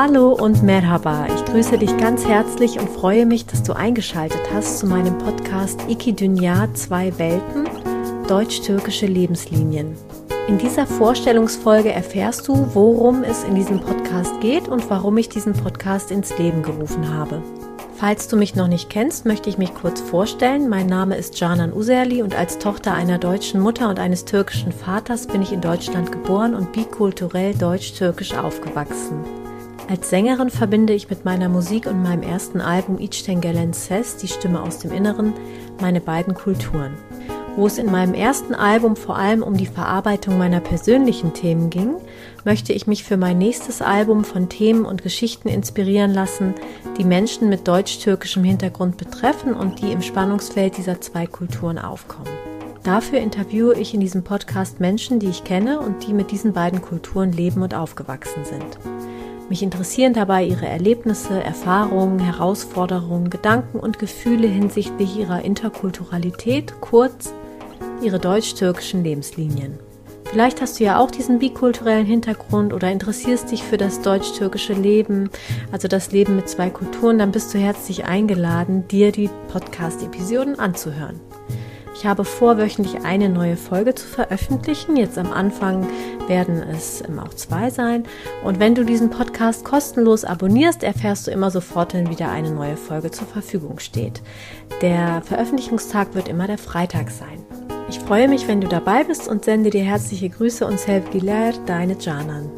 Hallo und Merhaba. Ich grüße dich ganz herzlich und freue mich, dass du eingeschaltet hast zu meinem Podcast Iki Dünya Zwei Welten, deutsch-türkische Lebenslinien. In dieser Vorstellungsfolge erfährst du, worum es in diesem Podcast geht und warum ich diesen Podcast ins Leben gerufen habe. Falls du mich noch nicht kennst, möchte ich mich kurz vorstellen. Mein Name ist Canan Userli und als Tochter einer deutschen Mutter und eines türkischen Vaters bin ich in Deutschland geboren und bikulturell deutsch-türkisch aufgewachsen. Als Sängerin verbinde ich mit meiner Musik und meinem ersten Album İçten Gelen Ses, die Stimme aus dem Inneren, meine beiden Kulturen. Wo es in meinem ersten Album vor allem um die Verarbeitung meiner persönlichen Themen ging, möchte ich mich für mein nächstes Album von Themen und Geschichten inspirieren lassen, die Menschen mit deutsch-türkischem Hintergrund betreffen und die im Spannungsfeld dieser zwei Kulturen aufkommen. Dafür interviewe ich in diesem Podcast Menschen, die ich kenne und die mit diesen beiden Kulturen leben und aufgewachsen sind. Mich interessieren dabei ihre Erlebnisse, Erfahrungen, Herausforderungen, Gedanken und Gefühle hinsichtlich ihrer Interkulturalität, kurz ihre deutsch-türkischen Lebenslinien. Vielleicht hast du ja auch diesen bikulturellen Hintergrund oder interessierst dich für das deutsch-türkische Leben, also das Leben mit zwei Kulturen, dann bist du herzlich eingeladen, dir die Podcast-Episoden anzuhören. Ich habe vor, wöchentlich eine neue Folge zu veröffentlichen. Jetzt am Anfang werden es auch zwei sein. Und wenn du diesen Podcast kostenlos abonnierst, erfährst du immer sofort, wenn wieder eine neue Folge zur Verfügung steht. Der Veröffentlichungstag wird immer der Freitag sein. Ich freue mich, wenn du dabei bist und sende dir herzliche Grüße und Sevgiler, deine Janan.